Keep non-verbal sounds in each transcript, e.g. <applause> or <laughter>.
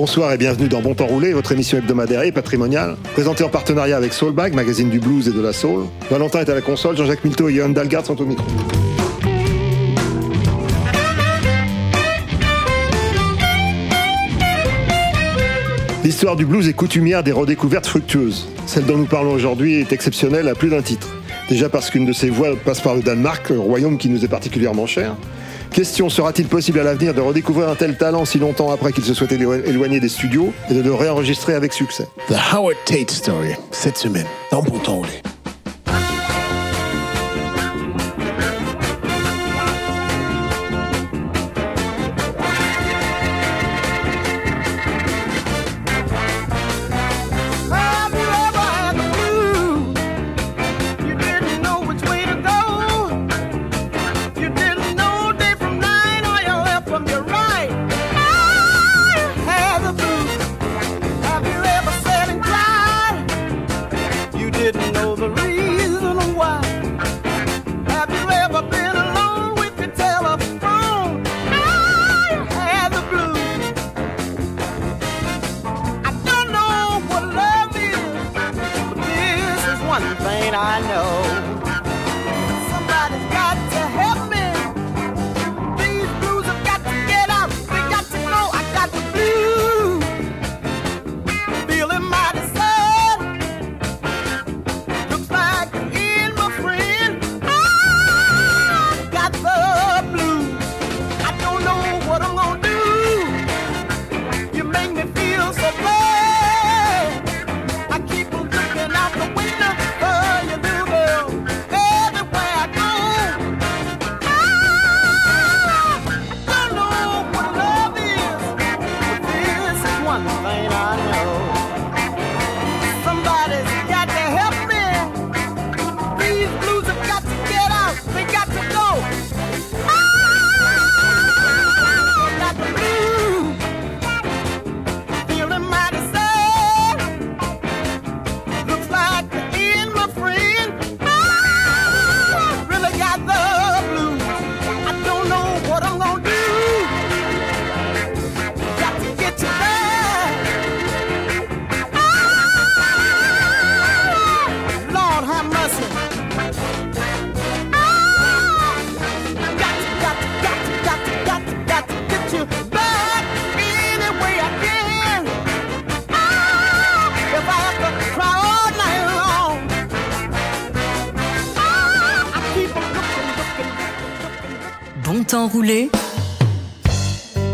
Bonsoir et bienvenue dans Bon Temps Roulé, votre émission hebdomadaire et patrimoniale, présentée en partenariat avec Soulbag, magazine du blues et de la soul. Valentin est à la console, Jean-Jacques Milto et Johan Dalgard sont au micro. L'histoire du blues est coutumière des redécouvertes fructueuses. Celle dont nous parlons aujourd'hui est exceptionnelle à plus d'un titre. Déjà parce qu'une de ses voix passe par le Danemark, le royaume qui nous est particulièrement cher. Question, sera-t-il possible à l'avenir de redécouvrir un tel talent si longtemps après qu'il se soit élo- éloigné des studios et de le réenregistrer avec succès? The Howard Tate Story, cette semaine, dans Bon. I know.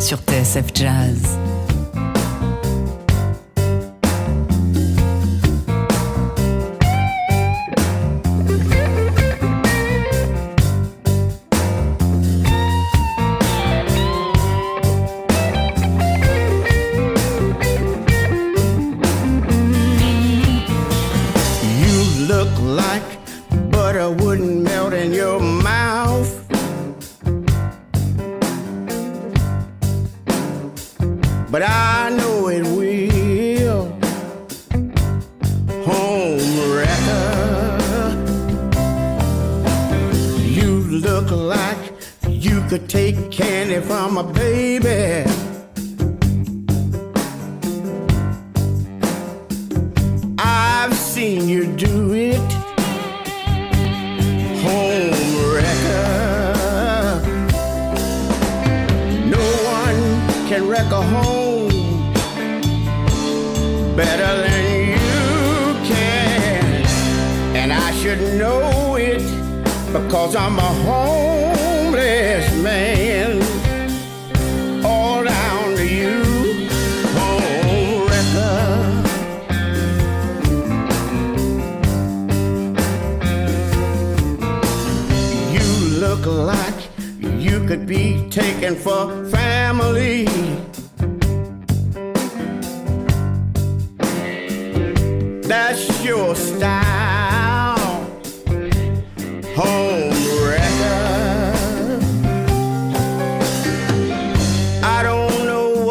Sur TSF Jazz.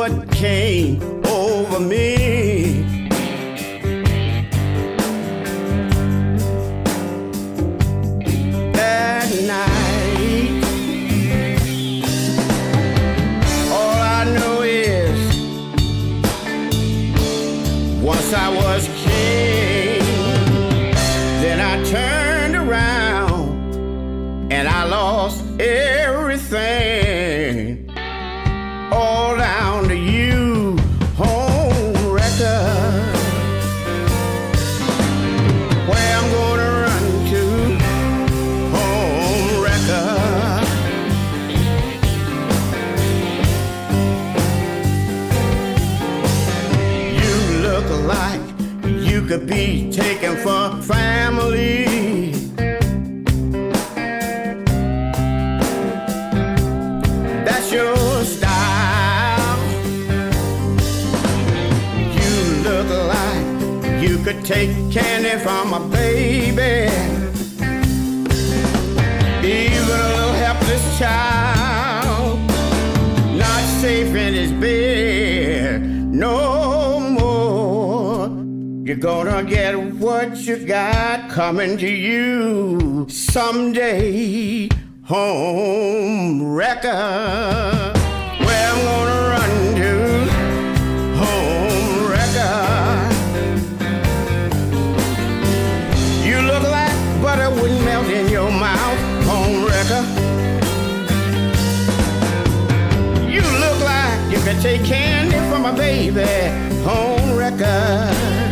What came over me. For family. That's your style. You look like you could take candy from a baby. You're gonna get what you got coming to you someday. Home wrecker. Where I'm gonna run to. Home wrecker. You look like butter wouldn't melt in your mouth. Home wrecker. You look like you could take candy from a baby home wrecker.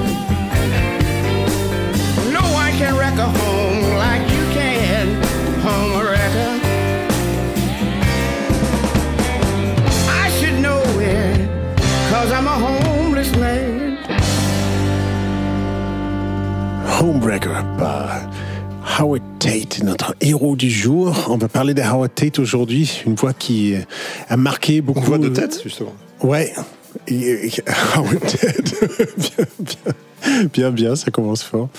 Par Howard Tate, notre héros du jour. On va parler de Howard Tate aujourd'hui, une voix qui a marqué beaucoup. On voit de tête, justement. Ouais. <laughs> Howard Tate. <laughs> bien, bien, bien, bien, ça commence fort.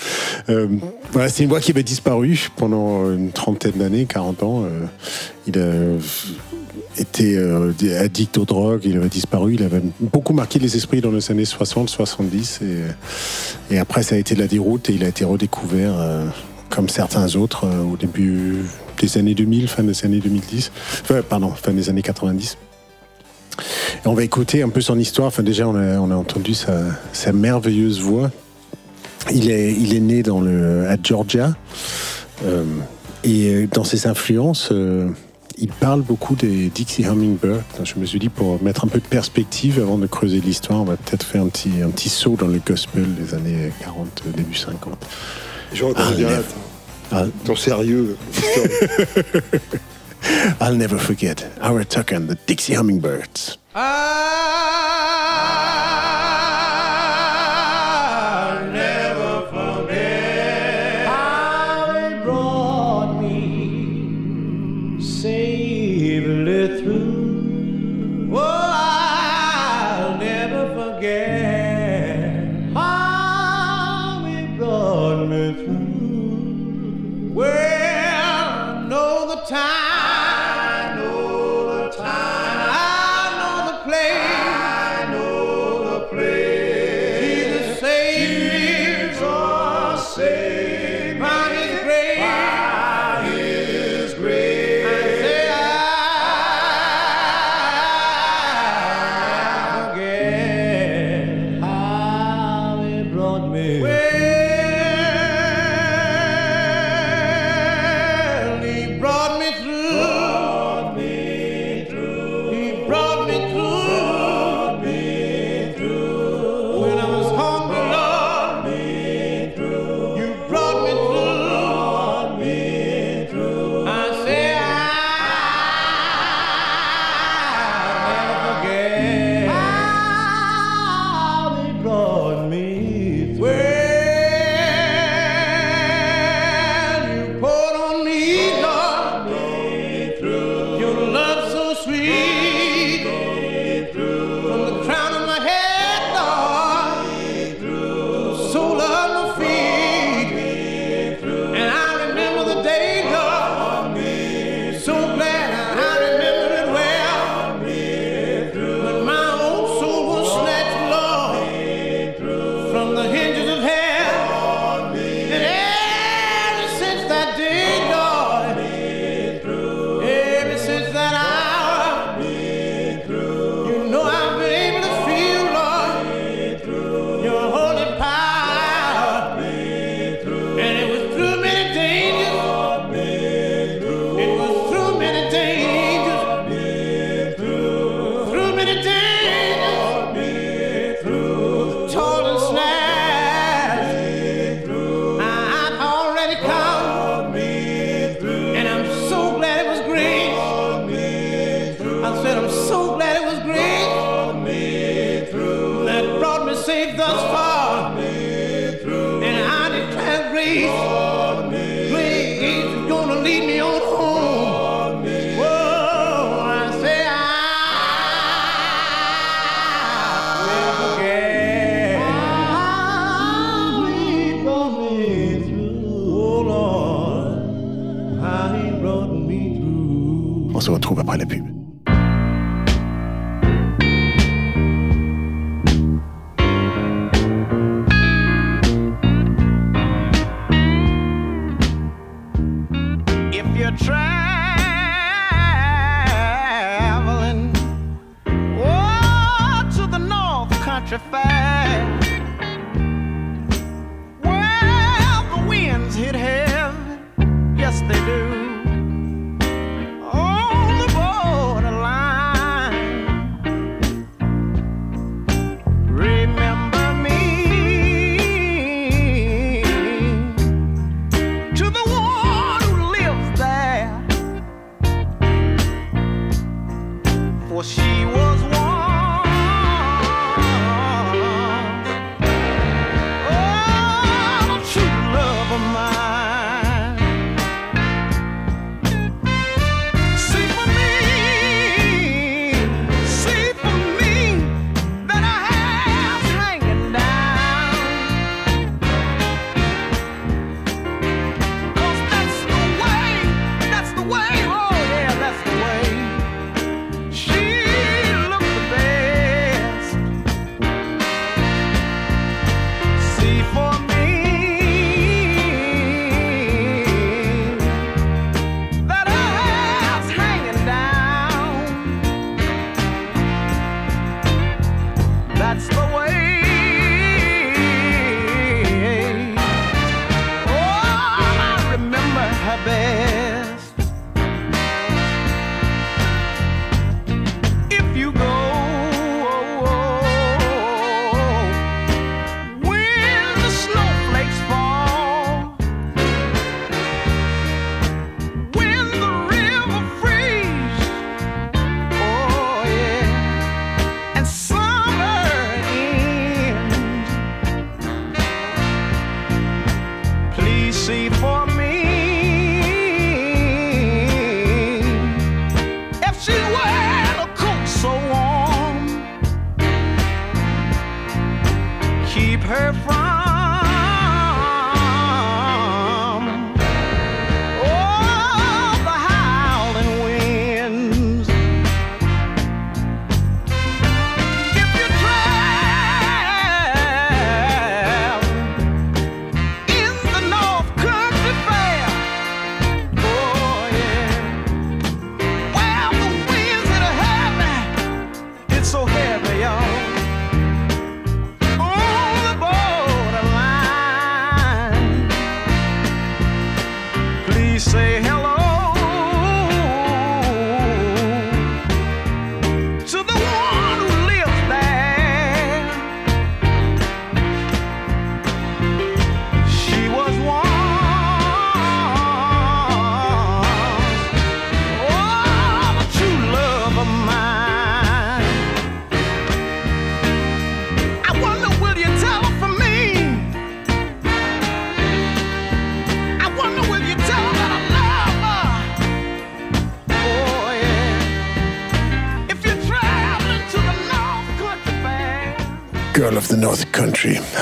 Euh, voilà, c'est une voix qui avait disparu pendant une trentaine d'années, 40 ans. Euh, il a été euh, addict aux drogues, il avait disparu, il avait beaucoup marqué les esprits dans les années 60, 70 et, après ça a été la déroute et il a été redécouvert euh, comme certains autres euh, au début des années 2000, fin des années 2010, enfin, pardon, fin des années 90. Et on va écouter un peu son histoire. Enfin, déjà, on a, entendu sa, merveilleuse voix. Il est, il est né dans le, à Georgia. Et dans ses influences, il parle beaucoup des Dixie Hummingbirds. Je me suis dit, pour mettre un peu de perspective avant de creuser l'histoire, on va peut-être faire un petit, un petit saut dans le gospel des années 40, début 50. J'aurais entendu Ah, lève. ton- Ah, sérieux. <laughs> I'll never forget Howard Tucker and the Dixie Hummingbirds. I'll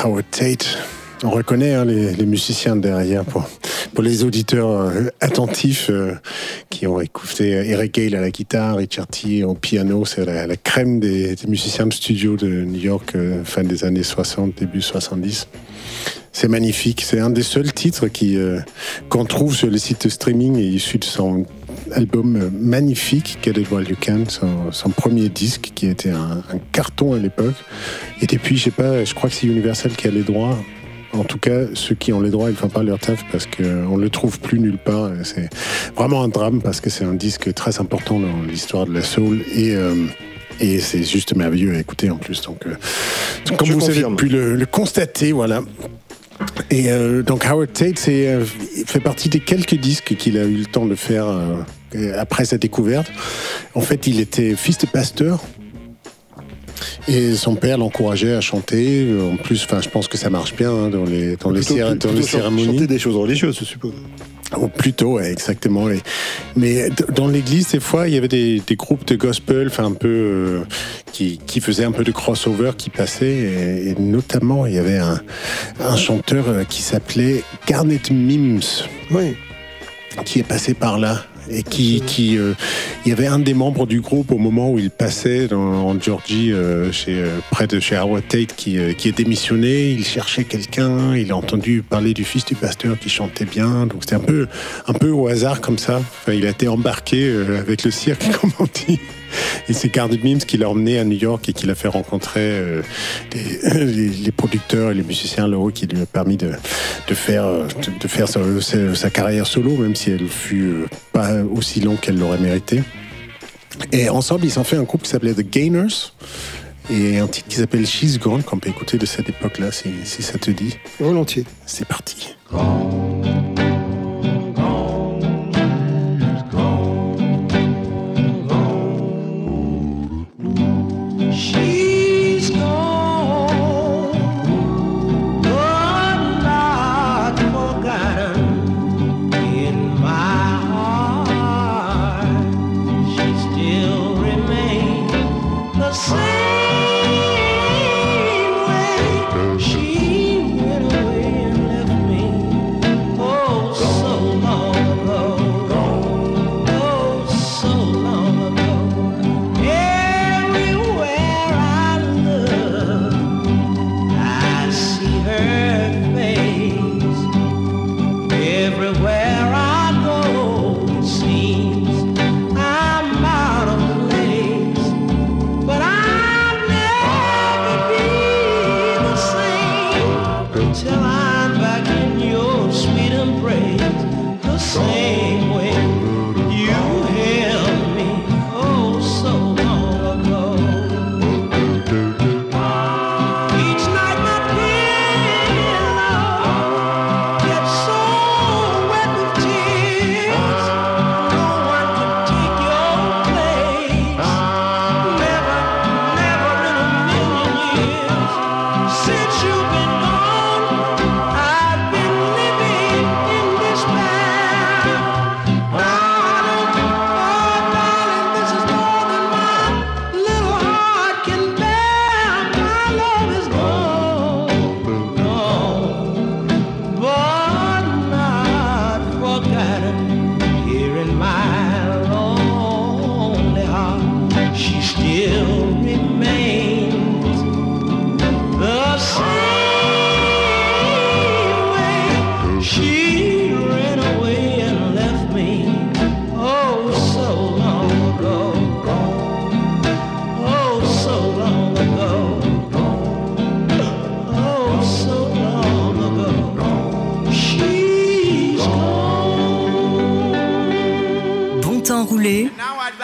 Howard Tate. On reconnaît hein, les, musiciens derrière pour, les auditeurs euh, attentifs euh, qui ont écouté Eric Gale à la guitare, Richard T au piano. C'est la, crème des, musiciens de studio de New York, euh, fin des années 60, début 70. C'est magnifique. C'est un des seuls titres euh, qu'on trouve sur les sites streaming et issu de son album euh, magnifique, Get It While You Can, son, son premier disque qui était un, un carton à l'époque. Et depuis, je sais pas, je crois que c'est Universal qui a les droits. En tout cas, ceux qui ont les droits, ils font pas leur taf parce qu'on le trouve plus nulle part. C'est vraiment un drame parce que c'est un disque très important dans l'histoire de la soul et euh, et c'est juste merveilleux à écouter en plus. Donc, euh, comme Je vous avez pu le, le constater, voilà. Et euh, donc Howard Tate fait partie des quelques disques qu'il a eu le temps de faire après sa découverte. En fait, il était fils de pasteur. Et son père l'encourageait à chanter. En plus, enfin, je pense que ça marche bien hein, dans les, dans les, Plutôt- dans les plutôt cérémonies. Chanter des choses religieuses, je suppose. Oh, plutôt, ouais, exactement. Mais dans l'église, des fois, il y avait des, des groupes de gospel, enfin un peu euh, qui, qui faisaient un peu de crossover, qui passaient. Et, et notamment, il y avait un, un chanteur euh, qui s'appelait Garnet Mims, Oui. qui est passé par là. Et qui, euh, il y avait un des membres du groupe au moment où il passait en Georgie, euh, euh, près de chez Howard Tate, qui, qui est démissionné. Il cherchait quelqu'un. Il a entendu parler du fils du pasteur qui chantait bien. Donc c'était un peu, un peu au hasard comme ça. Enfin, il a été embarqué avec le cirque, <laughs> comme on dit. Et c'est Garden Mims qui l'a emmené à New York et qui l'a fait rencontrer euh, les, <laughs> les- les producteurs et les musiciens là-haut qui lui a permis de, de faire, euh, de, de faire sa, sa- sa carrière solo, même si elle fut euh, pas aussi longue qu'elle l'aurait mérité. Et ensemble, ils ont fait un groupe qui s'appelait The Gainers et un titre qui s'appelle She's Gone, qu'on peut écouter de cette époque-là, si, si ça te dit. Volontiers. C'est parti.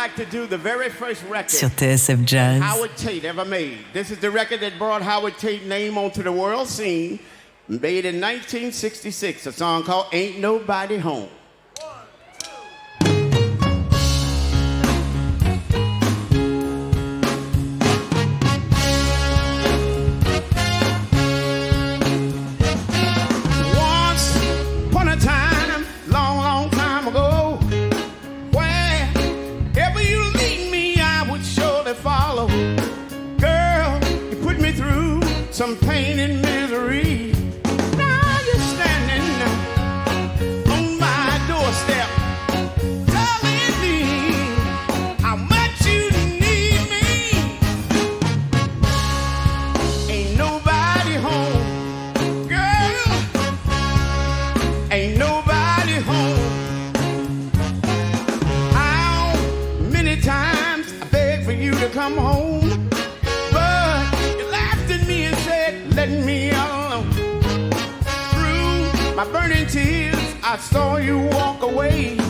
I'd to do the very first record sur TSF Jazz. Howard Tate ever made. This is the record that brought Howard Tate name onto the world scene, made in 1966. A song called "Ain't Nobody Home." Tears, I saw you walk away.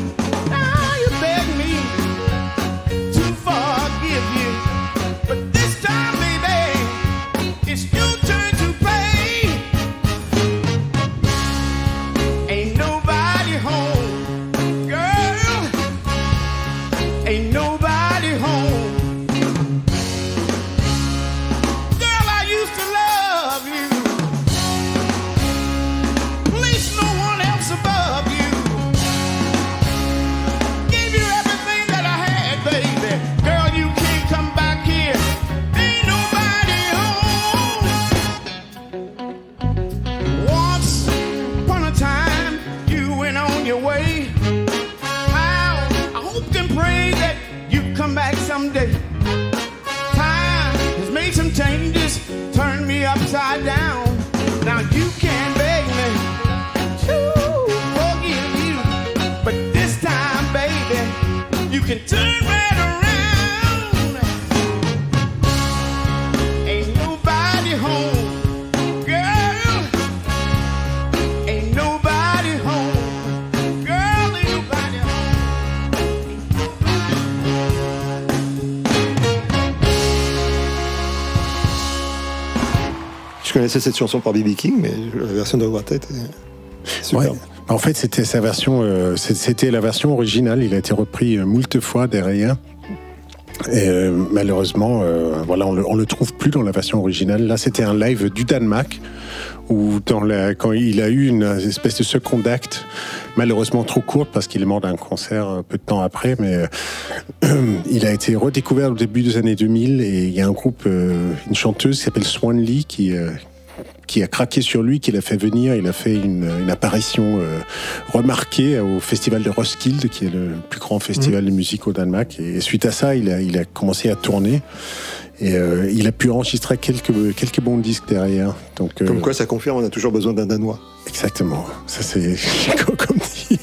Connaissais cette chanson par B.B. King, mais la version de Quartet est superbe. Ouais. En fait, c'était sa version, euh, c'était la version originale. Il a été repris euh, moult fois derrière. Euh, malheureusement, voilà, on le, le trouve plus dans la version originale. Là, c'était un live du Danemark où quand il a eu une espèce de second acte, malheureusement trop courte parce qu'il est mort d'un cancer un peu de temps après, mais <clears throat> il a été redécouvert au début des années 2000 et il y a un groupe, une chanteuse qui s'appelle Swan Lee qui qui a craqué sur lui, qui l'a fait venir. Il a fait une, une apparition euh, remarquée au festival de Roskilde, qui est le plus grand festival de musique au Danemark. Et suite à ça, il a, il a commencé à tourner. Et euh, il a pu enregistrer quelques, quelques bons disques derrière. Donc, euh, Comme quoi, ça confirme, on a toujours besoin d'un Danois. Exactement. Ça, c'est comme dit.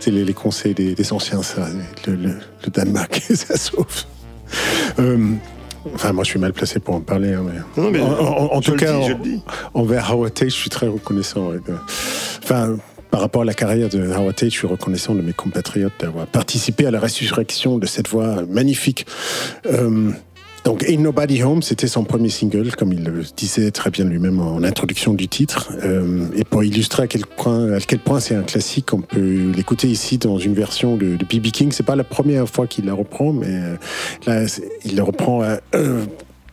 C'est les, les conseils des, des anciens, ça. Le, le- le Danemark, <laughs> ça sauve. Enfin, moi, je suis mal placé pour en parler. hein, mais... Non, mais en, en- en je tout cas, dis, en- envers Howard Tate, je suis très reconnaissant. ouais, Enfin, par rapport à la carrière de Howard Tate, je suis reconnaissant de mes compatriotes d'avoir participé à la résurrection de cette voix magnifique. Euh, donc, Ain't Nobody Home, c'était son premier single, comme il le disait très bien lui-même en introduction du titre. Euh, et pour illustrer à quel point, point c'est un classique, on peut l'écouter ici dans une version de B.B. King. C'est pas la première fois qu'il la reprend, mais euh, là, il la reprend euh,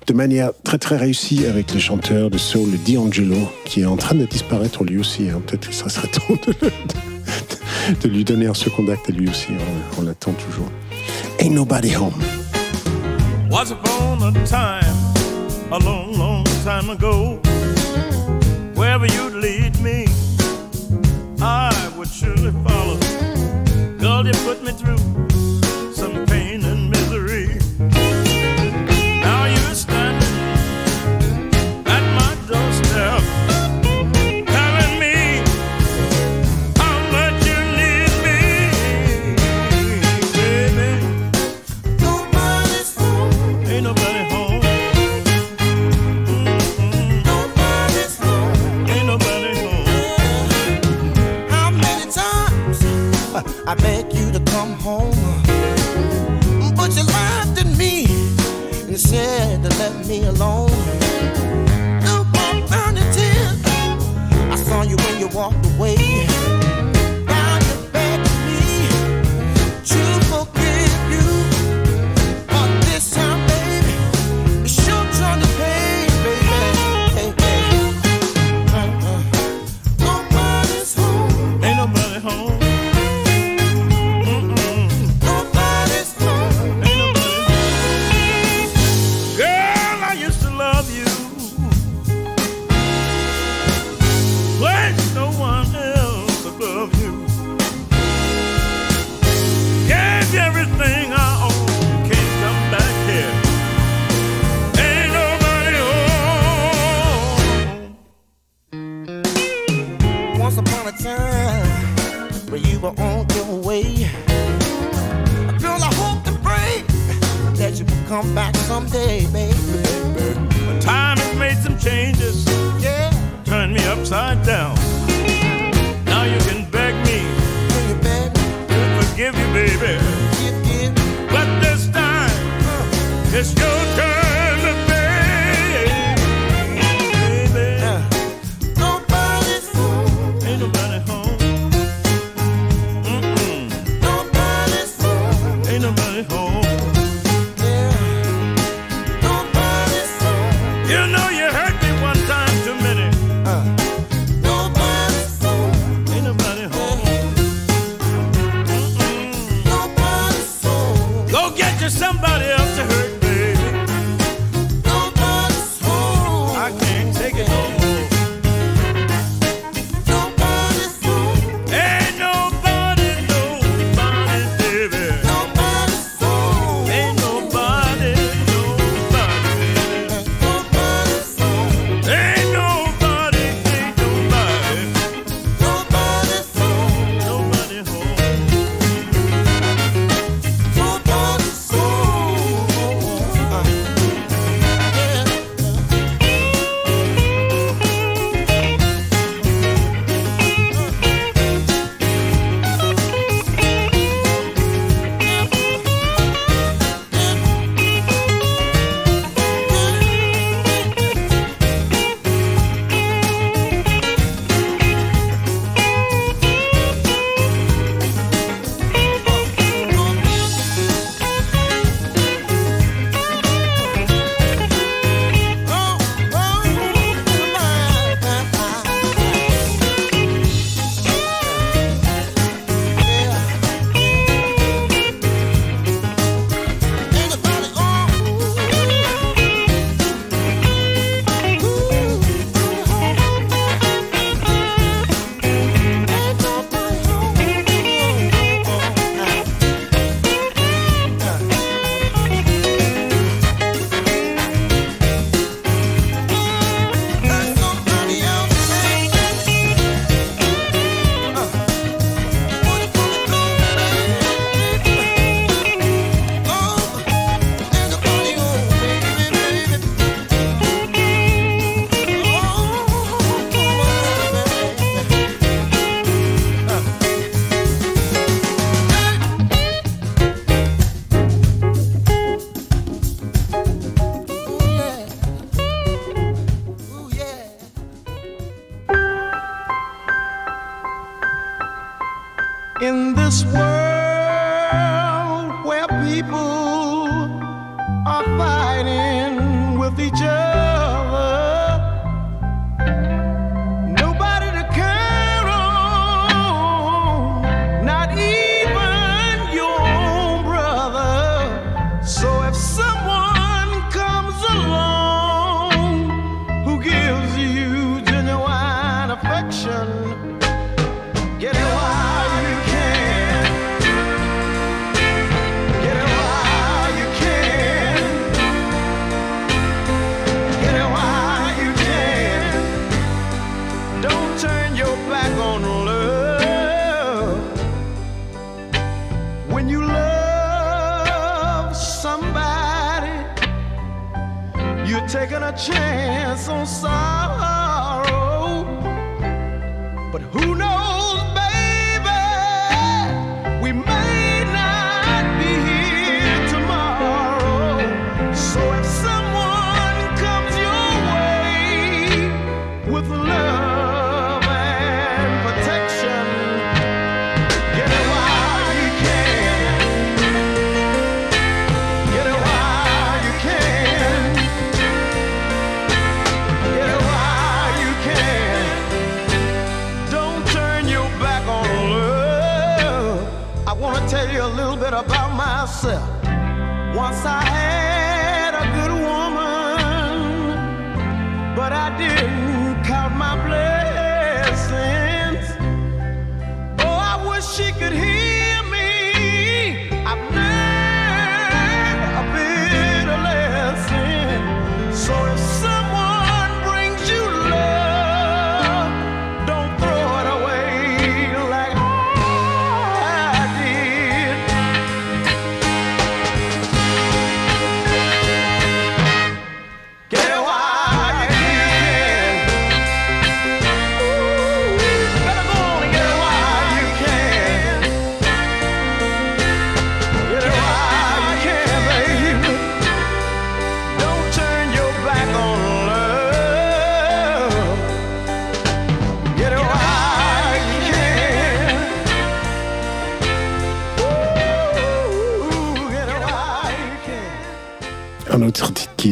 de manière très très réussie avec le chanteur de soul D'Angelo, qui est en train de disparaître lui aussi. hein. Peut-être que ça serait <laughs> temps de, lui donner un second acte à lui aussi. On, on l'attend toujours. Ain't Nobody Home. Once upon a time, a long, long time ago, wherever you'd lead me, I would surely follow. Girl, you put me through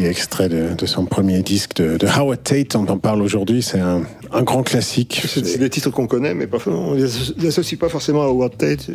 extrait de, de son premier disque de, de Howard Tate, on en parle aujourd'hui, c'est un, un grand classique. C'est des titres qu'on connaît, mais pas, on les asso- les associe pas forcément à Howard Tate.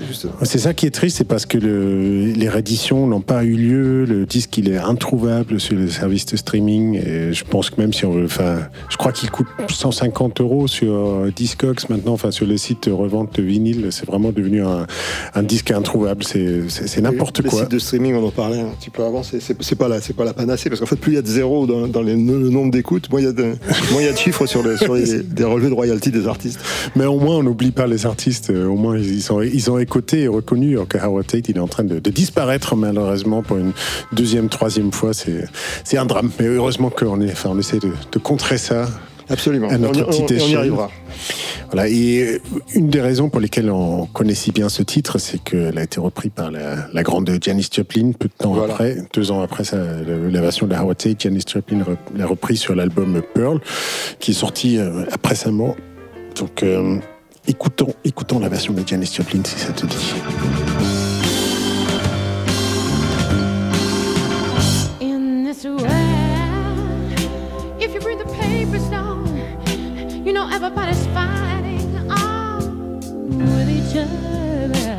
C'est ça qui est triste, c'est parce que le- les rééditions n'ont pas eu lieu. Le disque, il est introuvable sur les services de streaming. Et je pense que même si on veut, enfin, je crois qu'il coûte 150 euros sur euh, Discogs maintenant, enfin, sur les sites de revente de vinyle. C'est vraiment devenu un, un disque introuvable. C'est n'importe les quoi. sites de streaming, on en parlait un petit peu avant, c'est- pas la, c'est pas la panacée, parce qu'en fait, plus il y a de zéros dans, le nombre d'écoutes, moins il y a de, chiffres sur, les, sur des relevés de royalties des artistes. Mais au moins, on n'oublie pas les artistes. Euh, Au moins, ils ont écouté et reconnu que Howard Tate, il est en train de, disparaître malheureusement pour une deuxième, troisième fois. C'est un drame. Mais heureusement qu'on on essaie de contrer ça. Absolument. À notre on, y- petite on- on y échelle. arrivera. Voilà. Et une des raisons pour lesquelles on connaît si bien ce titre, c'est qu'elle a été reprise par la, la grande Janis Joplin peu de temps Voilà. après, deux ans après sa- la, la version de Howard Tate. Janis Joplin l'a reprise sur l'album Pearl, qui est sorti euh, après sa mort. Donc, euh, écoutons, écoutons la version de Janis Joplin si ça te dit. in this world. If you read the papers now, you know everybody's fighting on with each other.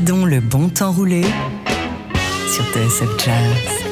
Donc le bon temps rouler sur TSF Jazz.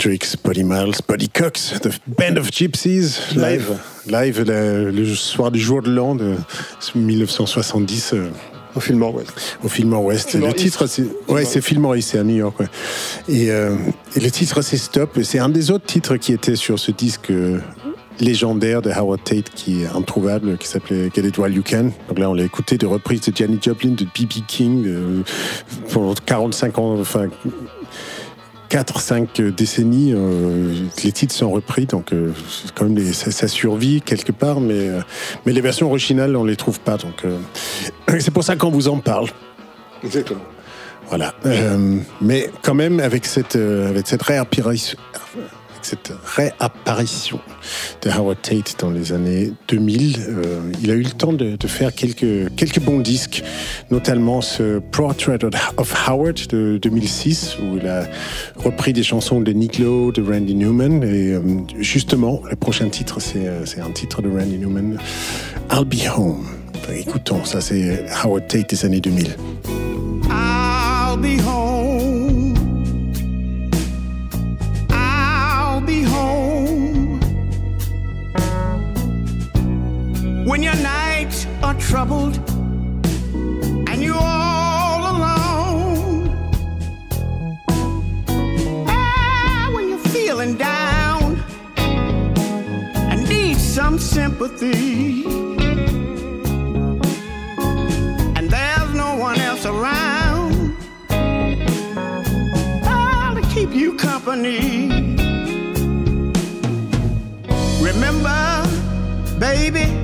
Hendrix, Buddy Miles, Buddy Cox, The Band of Gypsies, live, live le, le soir du jour de l'an de 1970 euh, Au film Ouest. au West. Fillmore le titre, c'est ouais, c'est Fillmore East, c'est à New York. ouais. Et, euh, et le titre, c'est Stop. C'est un des autres titres qui était sur ce disque euh, légendaire de Howard Tate qui est introuvable, qui s'appelait Get It While You Can. Donc là, on l'a écouté de reprises de Janis Joplin, de B.B. King euh, pendant 45 ans, enfin 4-5 décennies, euh, les titres sont repris, donc euh, quand même les- ça, ça survit quelque part, mais, euh, mais les versions originales, on les trouve pas. Donc euh, c'est pour ça qu'on vous en parle. Exactement. Voilà. Euh, mais quand même, avec cette, euh, avec cette réapparition, cette réapparition de Howard Tate dans les années 2000, euh, il a eu le temps de, faire quelques, quelques bons disques, notamment ce Portrait of Howard de 2006, où il a repris des chansons de Nick Lowe, de Randy Newman. Et euh, justement, le prochain titre, c'est euh, c'est un titre de Randy Newman, I'll Be Home. Écoutons, ça c'est Howard Tate des années 2000. I'll be home. Troubled and you're all alone. Ah, when you're feeling down and need some sympathy. and there's no one else around oh, to keep you company. Remember, baby,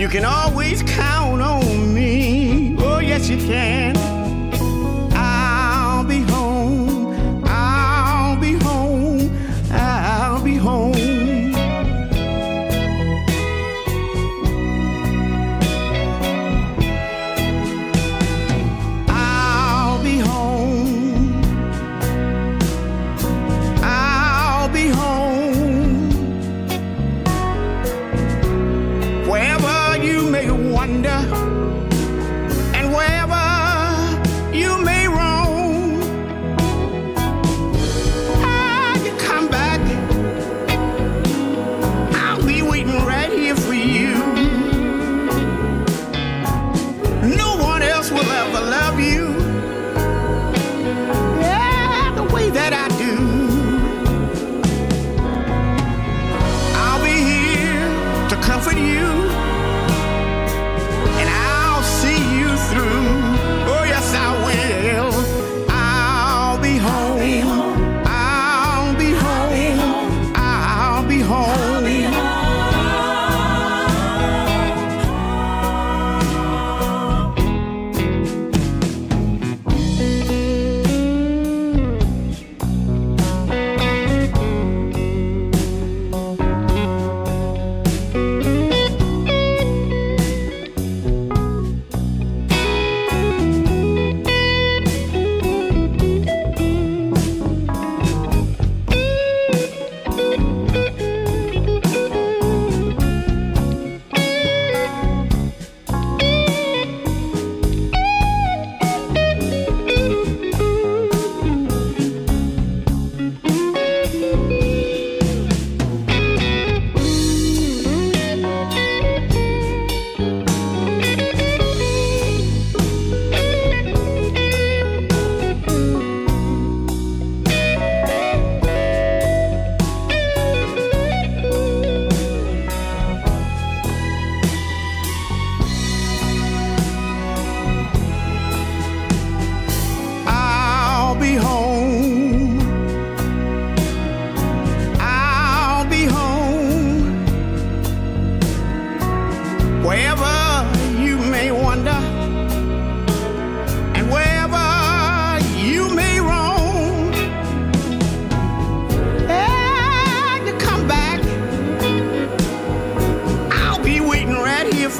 you can always count on me. Oh, yes, you can.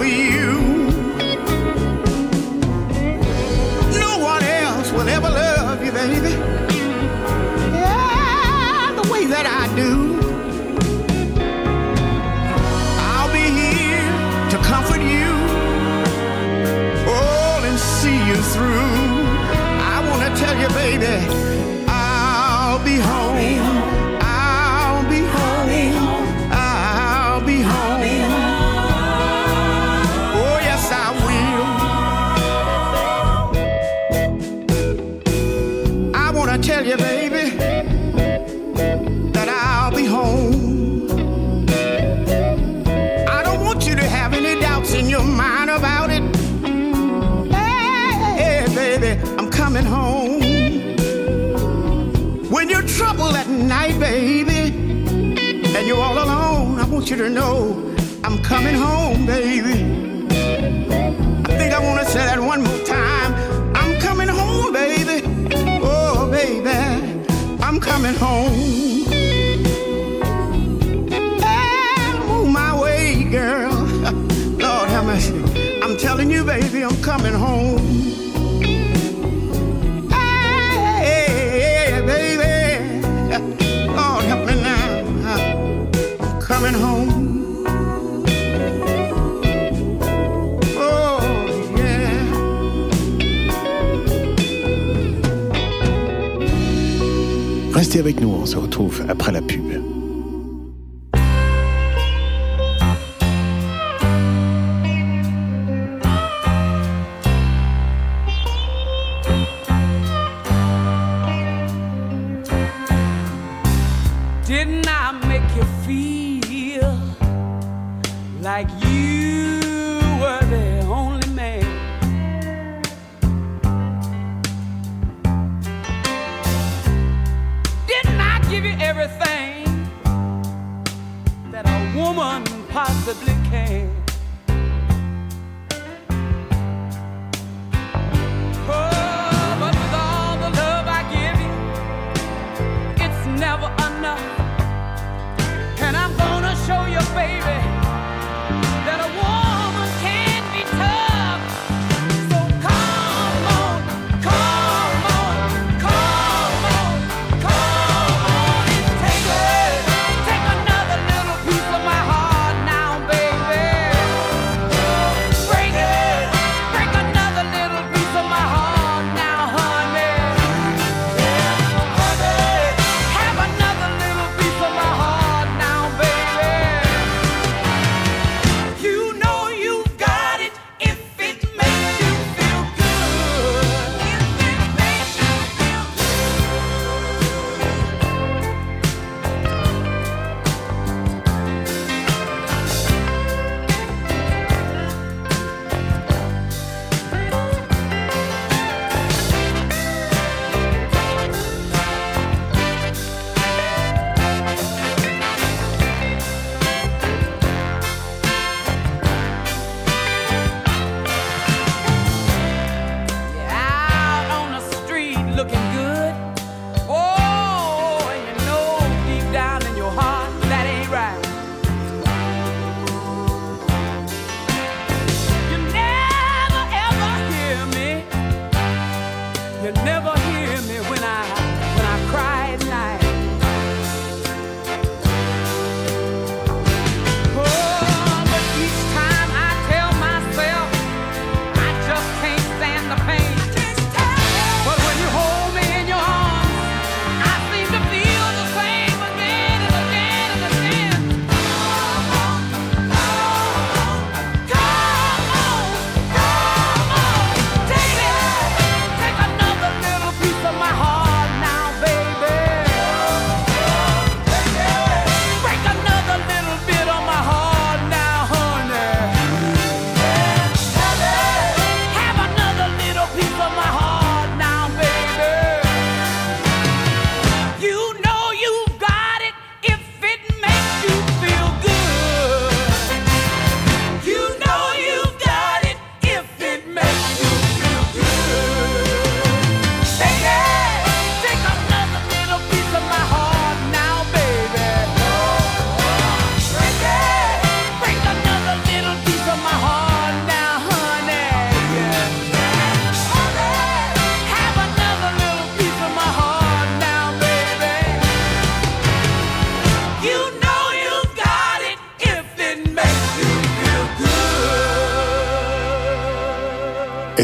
For you. you to know I'm coming home, baby. I think I want to say that one more avec nous. On se retrouve après la pub.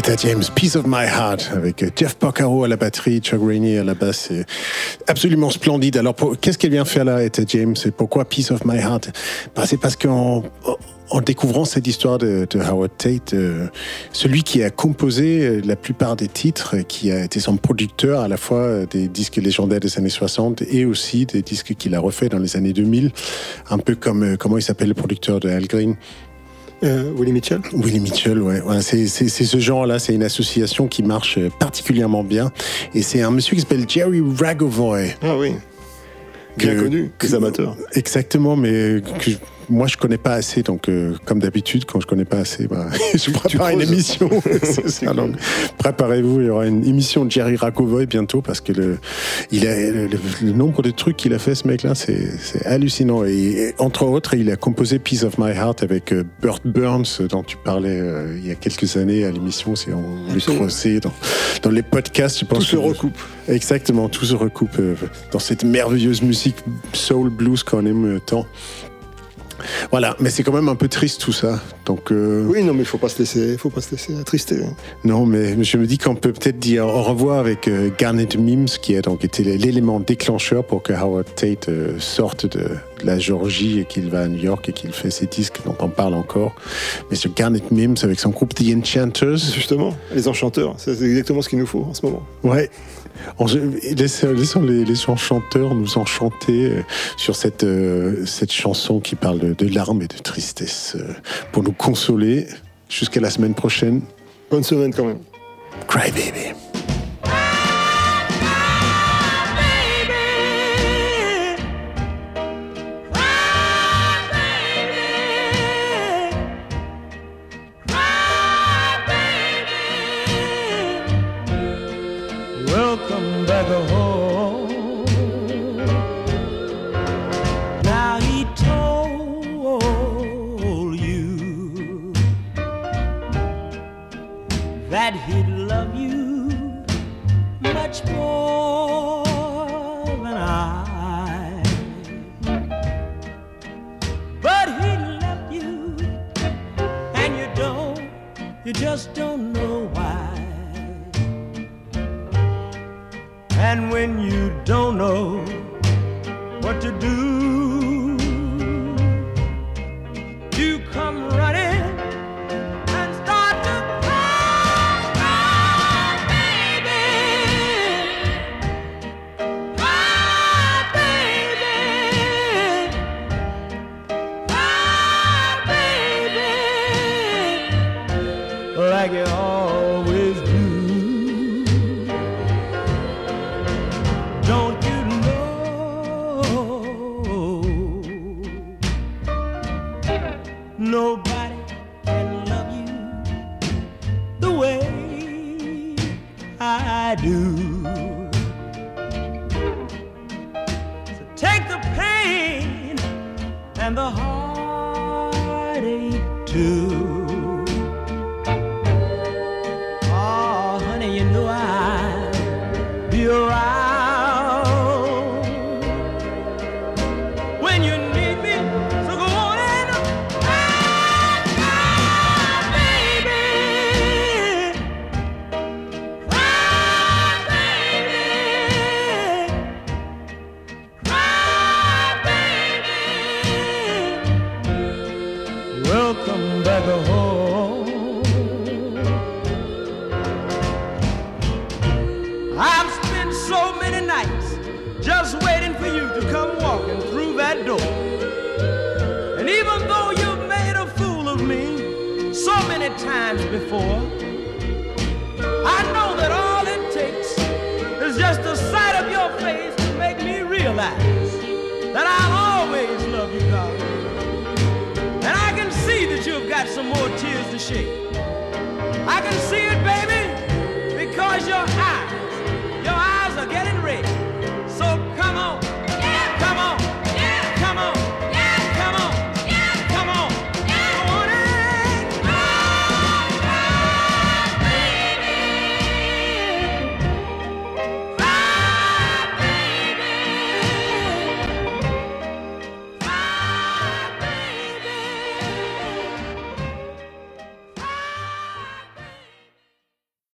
Rita James, Piece of My Heart, avec euh, Jeff Porcaro à la batterie, Chuck Rainey à la basse. C'est absolument splendide. Alors, qu'est-ce qu'elle vient faire là, Rita James Et pourquoi Piece of My Heart? Bah, C'est parce qu'en en découvrant cette histoire de, de Howard Tate, euh, celui qui a composé euh, la plupart des titres, qui a été son producteur à la fois euh, des disques légendaires des années 60 et aussi des disques qu'il a refait dans les années 2000, un peu comme comment il s'appelle le producteur de Al Green, euh, Willie Mitchell Willie Mitchell, ouais. c'est ce genre-là, c'est une association qui marche euh, particulièrement bien. Et c'est un monsieur qui s'appelle Jerry Ragovoy. Ah oui. Bien connu, des amateurs. Exactement, mais moi je connais pas assez, donc euh, comme d'habitude, quand je connais pas assez, bah, <laughs> je prépare une émission. <laughs> C'est préparez-vous, il y aura une émission de Jerry Rakovoy bientôt parce que le, il a, le, le nombre de trucs qu'il a fait, ce mec-là, c'est c'est hallucinant. Et, et entre autres, il a composé Piece of My Heart avec euh, Burt Burns, dont tu parlais euh, il y a quelques années à l'émission. Si on les creusait dans, dans les podcasts, je pense Tout se recoupe. Exactement, tout se recoupe euh, dans cette merveilleuse musique soul blues qu'on aime tant. Voilà, mais c'est quand même un peu triste tout ça. Donc euh, Oui, non, mais il faut pas se laisser, faut pas se laisser attrister. non, mais je me dis qu'on peut peut-être dire au revoir avec euh, Garnet Mims, qui a donc été l'élément déclencheur pour que Howard Tate euh, sorte de, de la Géorgie et qu'il va à New York et qu'il fait ses disques dont on parle encore. Mais ce Garnet Mims avec son groupe The Enchanters, Justement, les enchanteurs, c'est exactement ce qu'il nous faut en ce moment. Ouais. Laissons, les, les chanteurs nous enchanter euh, sur cette, euh, cette chanson qui parle de, de larmes et de tristesse euh, pour nous consoler jusqu'à la semaine prochaine. Bonne semaine quand même. Cry baby. So take the pain and the heartache too.